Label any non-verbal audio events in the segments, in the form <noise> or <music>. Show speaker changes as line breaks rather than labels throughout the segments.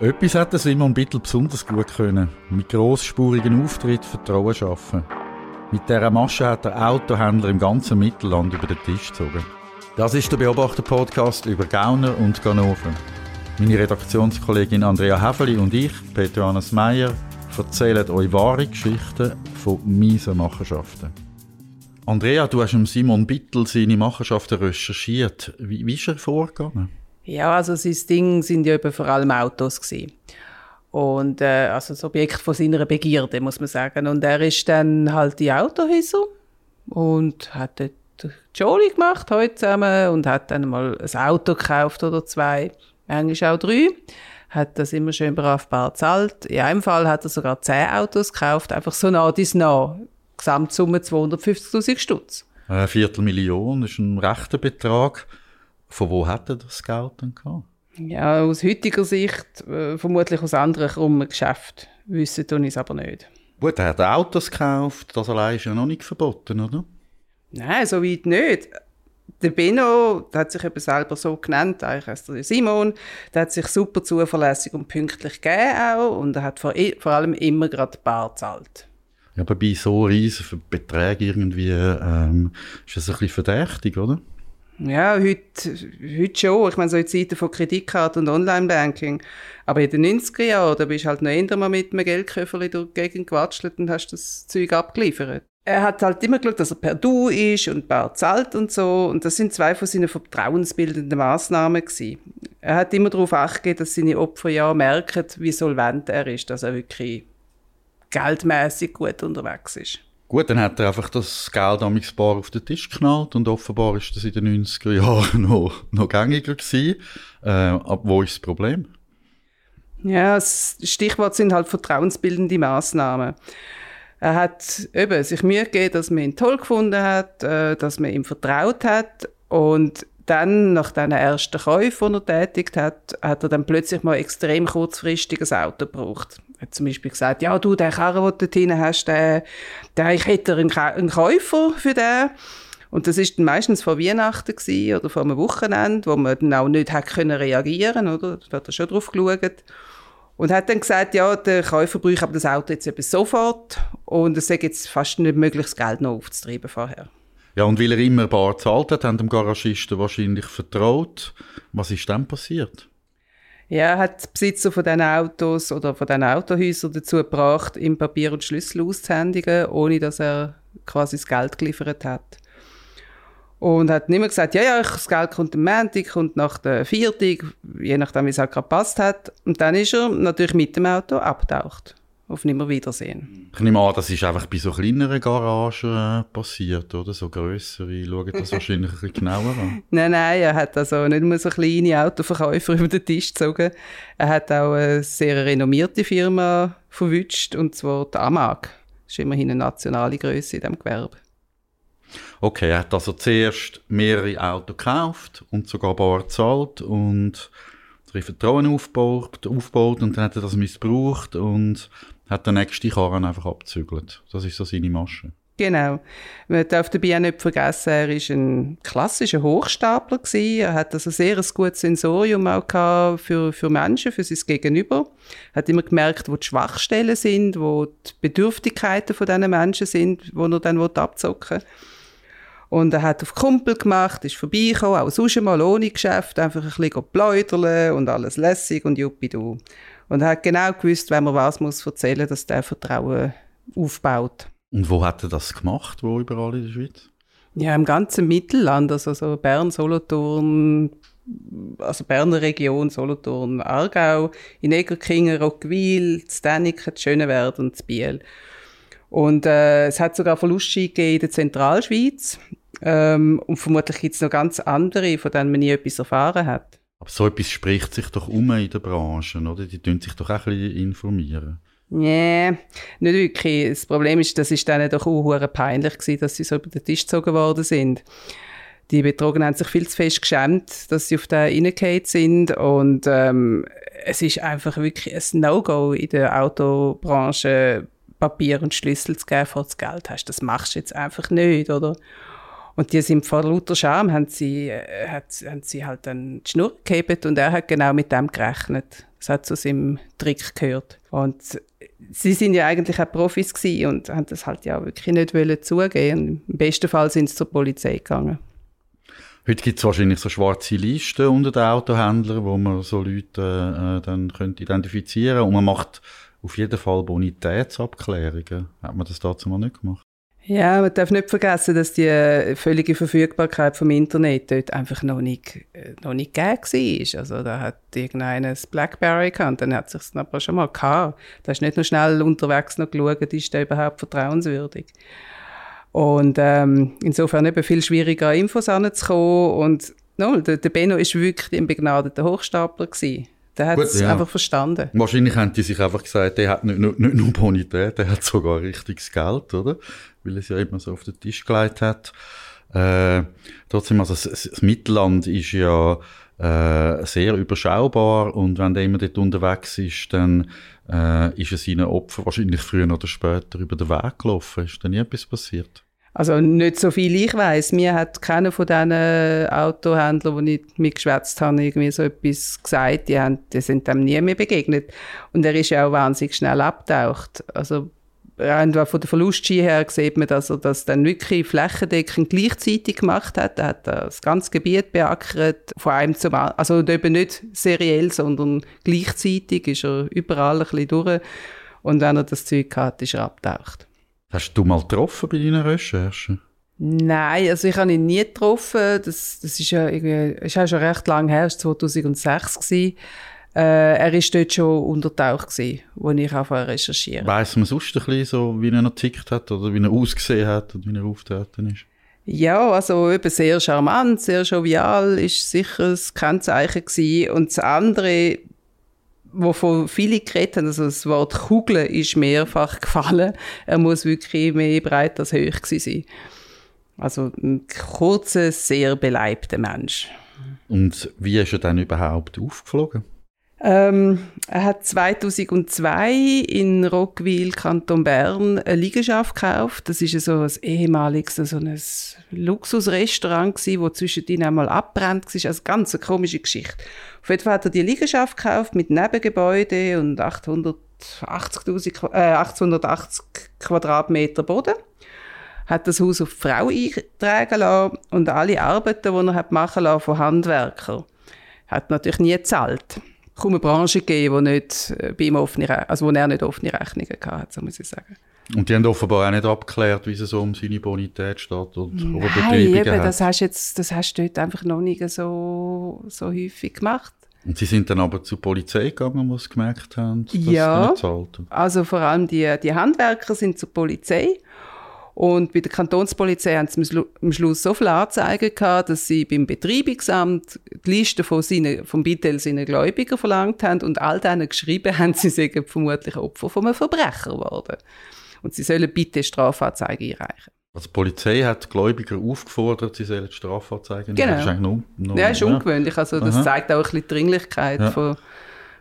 Etwas hat Simon Bittel besonders gut können. Mit grossspurigen Auftritt Vertrauen schaffen. Mit dieser Masche hat der Autohändler im ganzen Mittelland über den Tisch gezogen. Das ist der Beobachter-Podcast über Gauner und Ganoven. Meine Redaktionskollegin Andrea Häfeli und ich, Peter Johannes Meyer, erzählen euch wahre Geschichten von miesen Machenschaften. Andrea, du hast Simon Bittel seine Machenschaften recherchiert. Wie, wie ist er vorgegangen?
Ja, also sein Ding sind ja eben vor allem Autos gewesen. Und äh, also das Objekt von seiner Begierde, muss man sagen. Und er ist dann halt die Autohäuser und hat dort Jolie gemacht heute zusammen und hat dann mal ein Auto gekauft oder zwei, manchmal auch drei. Hat das immer schön brav bar zahlt. In einem Fall hat er sogar zehn Autos gekauft, einfach so nah dies nah. Gesamtsumme 250.000 Stutz.
Eine Viertelmillion ist ein rechter Betrag. Von wo hat er das Geld dann gehabt?
Ja, aus heutiger Sicht äh, vermutlich aus anderen krummen Geschäften. Wissen tun ich es aber nicht.
Gut, er hat Autos gekauft, das allein ist ja noch nicht verboten, oder?
Nein, so weit nicht. Der Benno, der hat sich eben selber so genannt, eigentlich heißt er Simon, der hat sich super zuverlässig und pünktlich gegeben auch und er hat vor, vor allem immer gerade bar gezahlt.
Ja, aber bei so riesigen Beträgen irgendwie ähm, ist das ein bisschen verdächtig, oder?
Ja, heute, heute schon. Ich meine, so in Zeiten von Kreditkarten und Online-Banking. Aber in den 90er Jahren, da bist du halt noch eher mal mit einem Geldköfferli durch die Gegend gewatschelt und hast das Zeug abgeliefert. Er hat halt immer geschaut, dass er per Du ist und bar zahlt und so. Und das sind zwei von seinen vertrauensbildenden Massnahmen gewesen. Er hat immer darauf achtgegeben, dass seine Opfer ja merken, wie solvent er ist, dass er wirklich geldmäßig gut unterwegs ist.
Gut, dann hat er einfach das Geld am Bar auf den Tisch geknallt und offenbar ist das in den 90er Jahren <laughs> noch, noch gängiger gewesen. Äh, wo ist das Problem?
Ja, das Stichwort sind halt vertrauensbildende Maßnahmen. Er hat eben sich Mühe gegeben, dass man ihn toll gefunden hat, äh, dass man ihm vertraut hat und dann, nach diesen ersten Käufen, die er tätigt hat, hat er dann plötzlich mal extrem kurzfristig ein Auto gebraucht. Er hat zum Beispiel gesagt, ja, du, der Karren, den du dort hinten hast, der, der, ich hätte einen, einen Käufer für den. Und das ist meistens vor Weihnachten oder vor einem Wochenende, wo man dann auch nicht hat können reagieren, oder? Da hat er schon drauf geschaut. Und hat dann gesagt, ja, der Käufer braucht aber das Auto jetzt eben sofort und es ist jetzt fast nicht möglich, das Geld noch aufzutreiben vorher.
Ja, und weil er immer bar gezahlt hat, haben dem Garagisten wahrscheinlich vertraut. Was ist dann passiert?
Ja, er hat die Besitzer von diesen Autos oder von diesen Autohäusern dazu gebracht, ihm Papier und Schlüssel auszuhändigen, ohne dass er quasi das Geld geliefert hat. Und hat nicht mehr gesagt, ja, ja, das Geld kommt am Montag, kommt nach der Viertag, je nachdem, wie es halt gerade passt hat. Und dann ist er natürlich mit dem Auto abgetaucht auf Nimmerwiedersehen.
Ich nehme an, das ist einfach bei so kleineren Garagen äh, passiert, oder? So grössere schauen das wahrscheinlich ein bisschen genauer an. <laughs>
Nein, nein, er hat also nicht nur so kleine Autoverkäufer <laughs> über den Tisch gezogen. Er hat auch eine sehr renommierte Firma verwünscht, und zwar die AMAG. Das ist immerhin eine nationale Größe in diesem Gewerbe.
Okay, er hat also zuerst mehrere Autos gekauft und sogar bar gezahlt und drei Vertrauen aufgebaut, aufgebaut und dann hat er das missbraucht und hat den nächsten Karren einfach abzügelt. Das ist so seine Masche.
Genau. Man darf dabei auch nicht vergessen, er war ein klassischer Hochstapler. Gewesen. Er hat also sehr ein gutes Sensorium auch für, für Menschen, für sein Gegenüber. Er hat immer gemerkt, wo die Schwachstellen sind, wo die Bedürftigkeiten von diesen Menschen sind, wo er dann abzocken will. Und er hat auf Kumpel gemacht, ist vorbeigekommen, auch sonst mal ohne Geschäft, einfach ein bisschen pläudern und alles lässig und juppidu. Und er hat genau gewusst, wenn man was muss erzählen, dass der Vertrauen aufbaut.
Und wo hat er das gemacht, wo überall in der Schweiz?
Ja, im ganzen Mittelland, also so Bern, Solothurn, also Berner Region, Solothurn, Aargau, in Egerkingen, Rockwil, Staniken, Schönewerd und Biel. Und äh, es hat sogar Verluste gegeben in der Zentralschweiz. Ähm, und vermutlich gibt es noch ganz andere, von denen man nie etwas erfahren hat.
Aber so etwas spricht sich doch um in der Branche, oder? Die tun sich doch auch ein bisschen informieren.
Nee, nicht wirklich. Das Problem ist, das ist denen doch auch peinlich gewesen, dass sie so über den Tisch gezogen worden sind. Die Betrogenen haben sich viel zu fest geschämt, dass sie auf den reingefallen sind und ähm, es ist einfach wirklich ein No-Go in der Autobranche, Papier und Schlüssel zu geben, du das Geld hast. Das machst du jetzt einfach nicht, oder? Und die sind vor lauter Scham, haben sie, äh, hat, haben sie halt dann die Schnur gehebt und er hat genau mit dem gerechnet, Das hat zu seinem Trick gehört. Und sie sind ja eigentlich auch Profis und haben das halt ja wirklich nicht wollen zugeben. Im besten Fall sind sie zur Polizei gegangen.
Heute gibt es wahrscheinlich so schwarze Listen unter den Autohändlern, wo man so Leute äh, dann könnte identifizieren und man macht auf jeden Fall Bonitätsabklärungen. Hat man das dazu mal nicht gemacht?
Ja, man darf nicht vergessen, dass die äh, völlige Verfügbarkeit vom Internet dort einfach noch nicht, äh, noch nicht gegeben war. Also da hat irgendeiner das Blackberry gehabt, dann hat es aber schon mal gehabt. Da ist nicht noch schnell unterwegs noch geschaut, ist der überhaupt vertrauenswürdig. Und ähm, insofern eben viel schwieriger, Infos anzukommen. Und no, der, der Benno ist wirklich ein begnadeter Hochstapler gewesen. Der hat es ja. einfach verstanden.
Wahrscheinlich haben die sich einfach gesagt, der hat nicht, nicht, nicht nur Bonität, der hat sogar richtiges Geld, oder? Weil er es ja immer so auf den Tisch gelegt hat. Äh, trotzdem, also das, das Mittelland ist ja äh, sehr überschaubar und wenn der immer dort unterwegs ist, dann äh, ist es seinen Opfer wahrscheinlich früher oder später über den Weg gelaufen. Ist da nie etwas passiert?
Also nicht so viel ich weiß. Mir hat keiner von diesen Autohändlern, die ich mitgeschwätzt habe, irgendwie so etwas gesagt. Die, haben, die sind dem nie mehr begegnet. Und er ist ja auch wahnsinnig schnell abgetaucht. Also rein von der Verlustski her sieht man, dass er das dann wirklich flächendeckend gleichzeitig gemacht hat. Er hat das ganze Gebiet beackert, von einem zum anderen. Also eben nicht seriell, sondern gleichzeitig ist er überall ein bisschen durch. Und wenn er das Zeug hat, ist er abgetaucht.
Hast du mal getroffen bei deinen Recherchen?
Nein, also ich habe ihn nie getroffen. Das, das ist ja irgendwie, ist ja schon recht lange her, es war 2006 gewesen. Äh, er war dort schon untertaucht gewesen, als ich anfangen recherchieren.
Weiss man sonst ein bisschen so, wie er noch tickt hat oder wie er ausgesehen hat und wie er auftreten ist?
Ja, also eben sehr charmant, sehr jovial, ist sicher das Kennzeichen gewesen. Und das andere, wovon viele geredet haben, also das Wort Kugel ist mehrfach <laughs> gefallen. Er muss wirklich mehr breit als hoch sein. Also ein kurzer, sehr beleibter Mensch.
Und wie ist er dann überhaupt aufgeflogen?
Ähm, er hat 2002 in Rockville, Kanton Bern, eine Liegenschaft gekauft. Das ist so ein ehemaliges so ein Luxusrestaurant gewesen, wo zwischendrin einmal abbrennt war. Also ganz komische Geschichte. Auf jeden Fall hat er die Liegenschaft gekauft mit Nebengebäude und 880, äh, 880 Quadratmeter Boden hat das Haus auf die Frau eintragen lassen und alle Arbeiten, die er hat machen lassen von Handwerkern, hat natürlich nie gezahlt kaum eine Branche gegeben, die, nicht äh, bei ihm offene, also wo er nicht offene Rechnungen hatte, so muss ich sagen.
Und die haben offenbar auch nicht abgeklärt, wie es so um seine Bonität steht und
Nein, eben, das hast jetzt, das hast du dort einfach noch nicht so, so häufig gemacht.
Und sie sind dann aber zur Polizei gegangen, wo sie gemerkt haben, dass
ja,
sie nicht zahlt?
also vor allem die, die Handwerker sind zur Polizei und bei der Kantonspolizei haben sie am Schluss so viele Anzeigen gehabt, dass sie beim Betreibungsamt die Liste von seinen, vom Bitel seiner Gläubiger verlangt haben und all denen geschrieben haben, sie seien vermutlich Opfer von einem Verbrecher geworden. Und sie sollen bitte Strafanzeige einreichen.
Also die Polizei hat Gläubiger aufgefordert, sie sollen Strafanzeigen
genau. Das ist noch, noch, ja, ist ungewöhnlich. Also das Aha. zeigt auch ein bisschen die Dringlichkeit ja. von,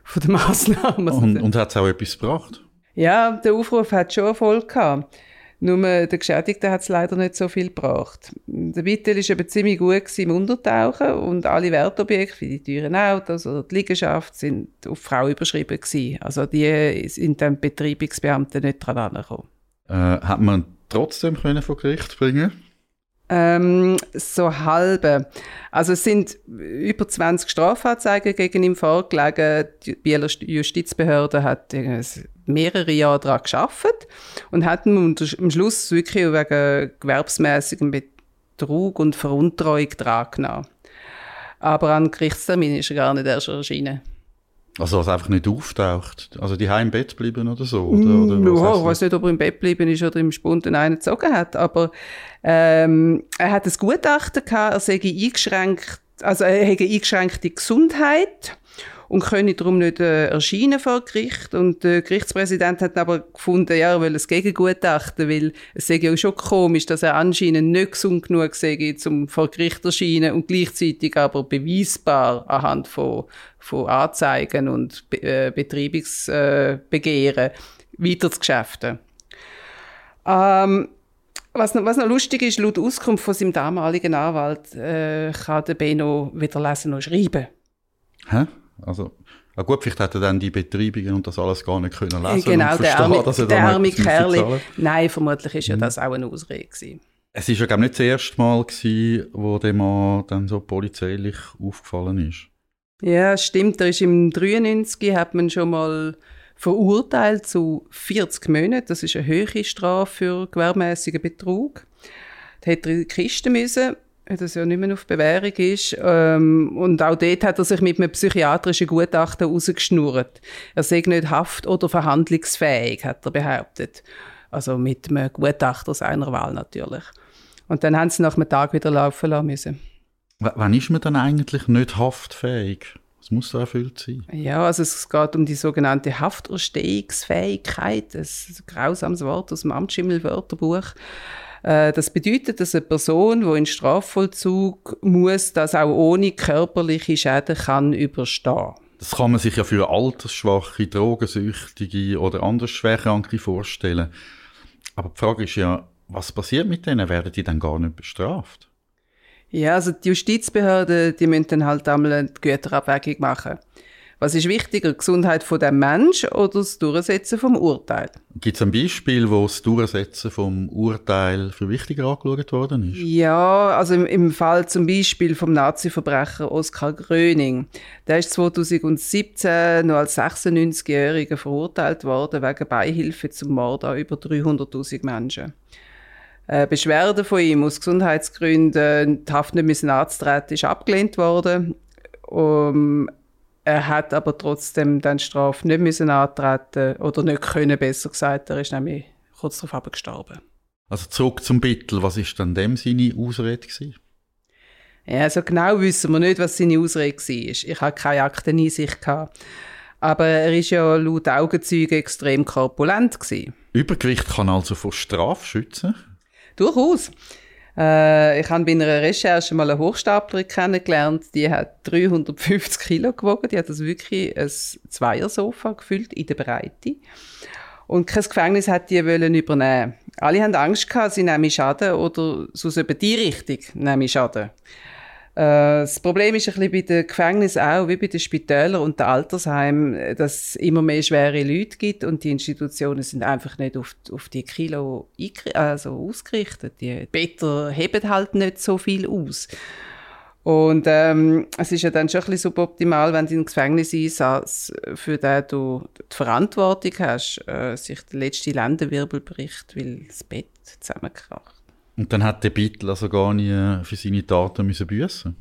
von der Massnahmen.
Und, und hat es auch etwas gebracht?
Ja, der Aufruf hat schon Erfolg gehabt. Nur der Geschädigte hat es leider nicht so viel gebracht. Der Bittel war eben ziemlich gut im Untertauchen und alle Wertobjekte, wie die teuren Autos oder die Liegenschaft, sind auf Frau überschrieben gewesen. Also die sind dann Betreibungsbeamten nicht dran angekommen.
Äh, hat man trotzdem können vor Gericht bringen
ähm, so halbe. Also es sind über 20 Strafanzeigen gegen ihn vorgelegen. Die Bieler Justizbehörde hat mehrere Jahre daran geschafft und hat ihn am Schluss wirklich wegen gewerbsmäßigem Betrug und Veruntreuung dran genommen. Aber an Gerichtstermin ist er gar nicht erst erschienen.
Also, was einfach nicht auftaucht. Also, die im Bett bleiben oder so?
Oder, oder mm, ja, ich weiß nicht, ob er im Bett bleiben ist oder im Spunden einen gezogen hat. Aber ähm, er hat ein Gutachten gehabt, er sei eingeschränkt, also er hätte eingeschränkte Gesundheit und könne darum nicht äh, erscheinen vor Gericht. Und der Gerichtspräsident hat aber gefunden, ja, er will ein Gegengutachten, weil es sei ja schon komisch, dass er anscheinend nicht gesund genug sei, um vor Gericht erscheinen und gleichzeitig aber beweisbar anhand von, von Anzeigen und Be äh, Betreibungsbegehren äh, weiter zu geschäften. Ähm, was noch, was noch lustig ist, laut Auskunft von seinem damaligen Anwalt äh, kann der Beno weder lesen noch schreiben.
Hä? Also Ah gut, vielleicht hätte er dann die Betreibungen und das alles gar nicht können lesen
Genau,
und
der
verstehen,
arme,
dass er
der arme
zahlen.
Nein, vermutlich ist ja
Mhm.
das auch eine Ausrede gewesen.
Es ist ja glaube nicht das erste Mal gewesen, wo dem Mann dann so polizeilich aufgefallen ist.
Ja, stimmt. Er ist im 93 hat man schon mal verurteilt zu 40 Monaten. Das ist eine höhere Strafe für gewerbmäßigen Betrug. Da hätte er in die Kiste müssen, weil das ja nicht mehr auf Bewährung ist. Ähm, und auch dort hat er sich mit einem psychiatrischen Gutachten rausgeschnurrt. Er sei nicht haft- oder verhandlungsfähig, hat er behauptet. Also mit einem Gutachter seiner Wahl natürlich. Und dann haben sie nach einem Tag wieder laufen lassen müssen.
W wann ist man dann eigentlich nicht haftfähig? Was muss da erfüllt sein?
Ja, also es geht um die sogenannte Hafterstehungsfähigkeit, das ist ein grausames Wort aus dem Amtsschimmelwörterbuch. Äh, Das bedeutet, dass eine Person, die in Strafvollzug muss, das auch ohne körperliche Schäden kann überstehen.
Das kann man sich ja für altersschwache, drogensüchtige oder anders Schwerkranke vorstellen. Aber die Frage ist ja, was passiert mit denen? Werden die dann gar nicht bestraft?
Ja, also die Justizbehörden, die müssen dann halt einmal eine Güterabwägung machen. Was ist wichtiger, die Gesundheit von dem Mensch oder das Durchsetzen vom Urteil?
Gibt es ein Beispiel, wo das Durchsetzen vom Urteil für wichtiger angeschaut worden ist?
Ja, also im, im Fall zum Beispiel vom Nazi-Verbrecher Oskar Gröning. Der ist 2017 noch als 96-Jähriger verurteilt worden wegen Beihilfe zum Mord an über 300.000 Menschen. Äh, Beschwerde von ihm aus Gesundheitsgründen, die Haft nicht müssen anzutreten, ist abgelehnt worden. Um, er hat aber trotzdem dann die Strafe nicht müssen antreten oder nicht können, besser gesagt. Er ist nämlich kurz darauf gestorben.
Also zurück zum Bittel, was ist dann dem seine Ausrede gewesen?
Ja, also genau wissen wir nicht, was seine Ausrede war. Ich hatte keine Akteneinsicht. gehabt. Aber er war ja laut Augenzeugen extrem korpulent. Gewesen.
Übergewicht kann also vor Strafe schützen.
Durchaus. Äh, ich habe bei einer Recherche mal eine Hochstaplerin kennengelernt, die hat 350 Kilo gewogen. Die hat das wirklich ein Zweiersofa gefüllt in der Breite. Und kein Gefängnis hat die wollen übernehmen. Alle haben Angst gehabt, sie nehmen Schaden oder sonst eben die Richtung nehmen Schaden. Äh, Das Problem ist ein bisschen bei den Gefängnissen auch, wie bei den Spitälern und den Altersheimen, dass es immer mehr schwere Leute gibt und die Institutionen sind einfach nicht auf, auf die Kilo also ausgerichtet. Die Better heben halt nicht so viel aus. Und ähm, es ist ja dann schon ein bisschen suboptimal, wenn du in Gefängniseinsatz für den du die Verantwortung hast, äh, sich der letzte Lendenwirbel bricht, weil das Bett zusammenkracht.
Und dann hat der Bittel also gar nie für seine Taten müssen büßen.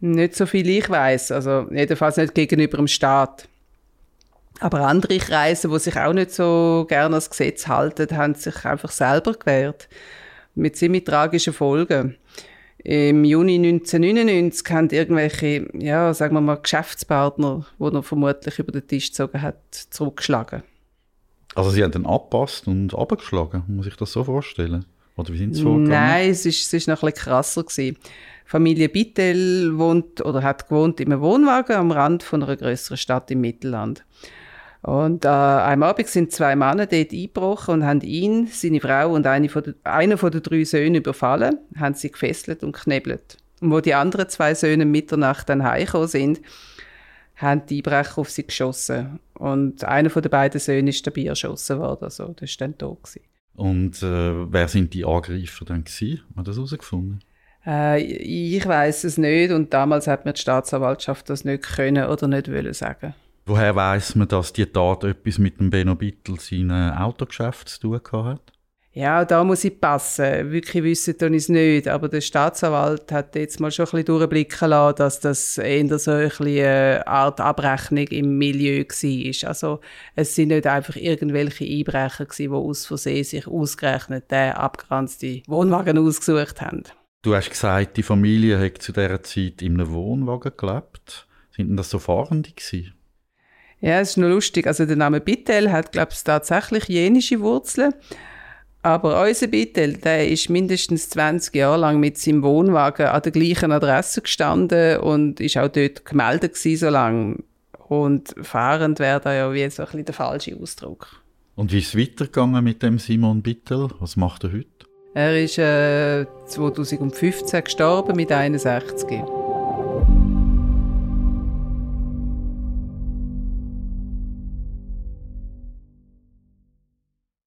Nicht so viel ich weiß, also jedenfalls nicht gegenüber dem Staat. Aber andere Kreise, die sich auch nicht so gerne ans Gesetz halten, haben sich einfach selber gewehrt. Mit ziemlich tragischen Folgen. Im Juni 1999 haben irgendwelche, ja, sagen wir mal, Geschäftspartner, die er vermutlich über den Tisch gezogen hat, zurückgeschlagen.
Also sie haben dann abpasst und abgeschlagen, muss ich das so vorstellen? Oder wie sind sie vorgegangen?
Nein, es ist, es ist noch ein krasser gewesen. Familie Bittel wohnt oder hat gewohnt in einem Wohnwagen am Rand von einer größeren Stadt im Mittelland. Und äh, am Abend sind zwei Männer dort eingebrochen und haben ihn, seine Frau und eine von der, einer von den drei Söhnen überfallen, haben sie gefesselt und geknebelt. Und wo die anderen zwei Söhne Mitternacht dann heimgekommen sind, haben die Einbrecher auf sie geschossen. Und einer von den beiden Söhnen ist dabei erschossen worden, also der ist dann tot gewesen.
Und äh, wer sind die Angreifer dann gewesen? Hat man das herausgefunden?
Äh, ich weiß es nicht und damals hat mir die Staatsanwaltschaft das nicht können oder nicht wollen sagen.
Woher weiß man, dass die Tat etwas mit dem Benno Bittel seinem Autogeschäft zu tun hat?
Ja, da muss ich passen. Wirklich wissen tue ich es nicht. Aber der Staatsanwalt hat jetzt mal schon ein bisschen durchblicken lassen, dass das eher so ein eine Art Abrechnung im Milieu war. Also es sind nicht einfach irgendwelche Einbrecher gewesen, die aus Versehen sich ausgerechnet den abgegrenzten Wohnwagen ausgesucht haben.
Du hast gesagt, die Familie hat zu dieser Zeit in einem Wohnwagen gelebt. Sind denn das so Fahrende gewesen?
Ja, es ist noch lustig. Also der Name Bittel hat, glaube ich, tatsächlich jenische Wurzeln. Aber unser Bittel, der ist mindestens 20 Jahre lang mit seinem Wohnwagen an der gleichen Adresse gestanden und ist auch dort gemeldet gewesen, so lange. Und fahrend wäre da ja wie so ein bisschen der falsche Ausdruck.
Und wie ist es weitergegangen mit dem Simon Bittel? Was macht er heute?
Er ist äh, 2015 gestorben mit 61.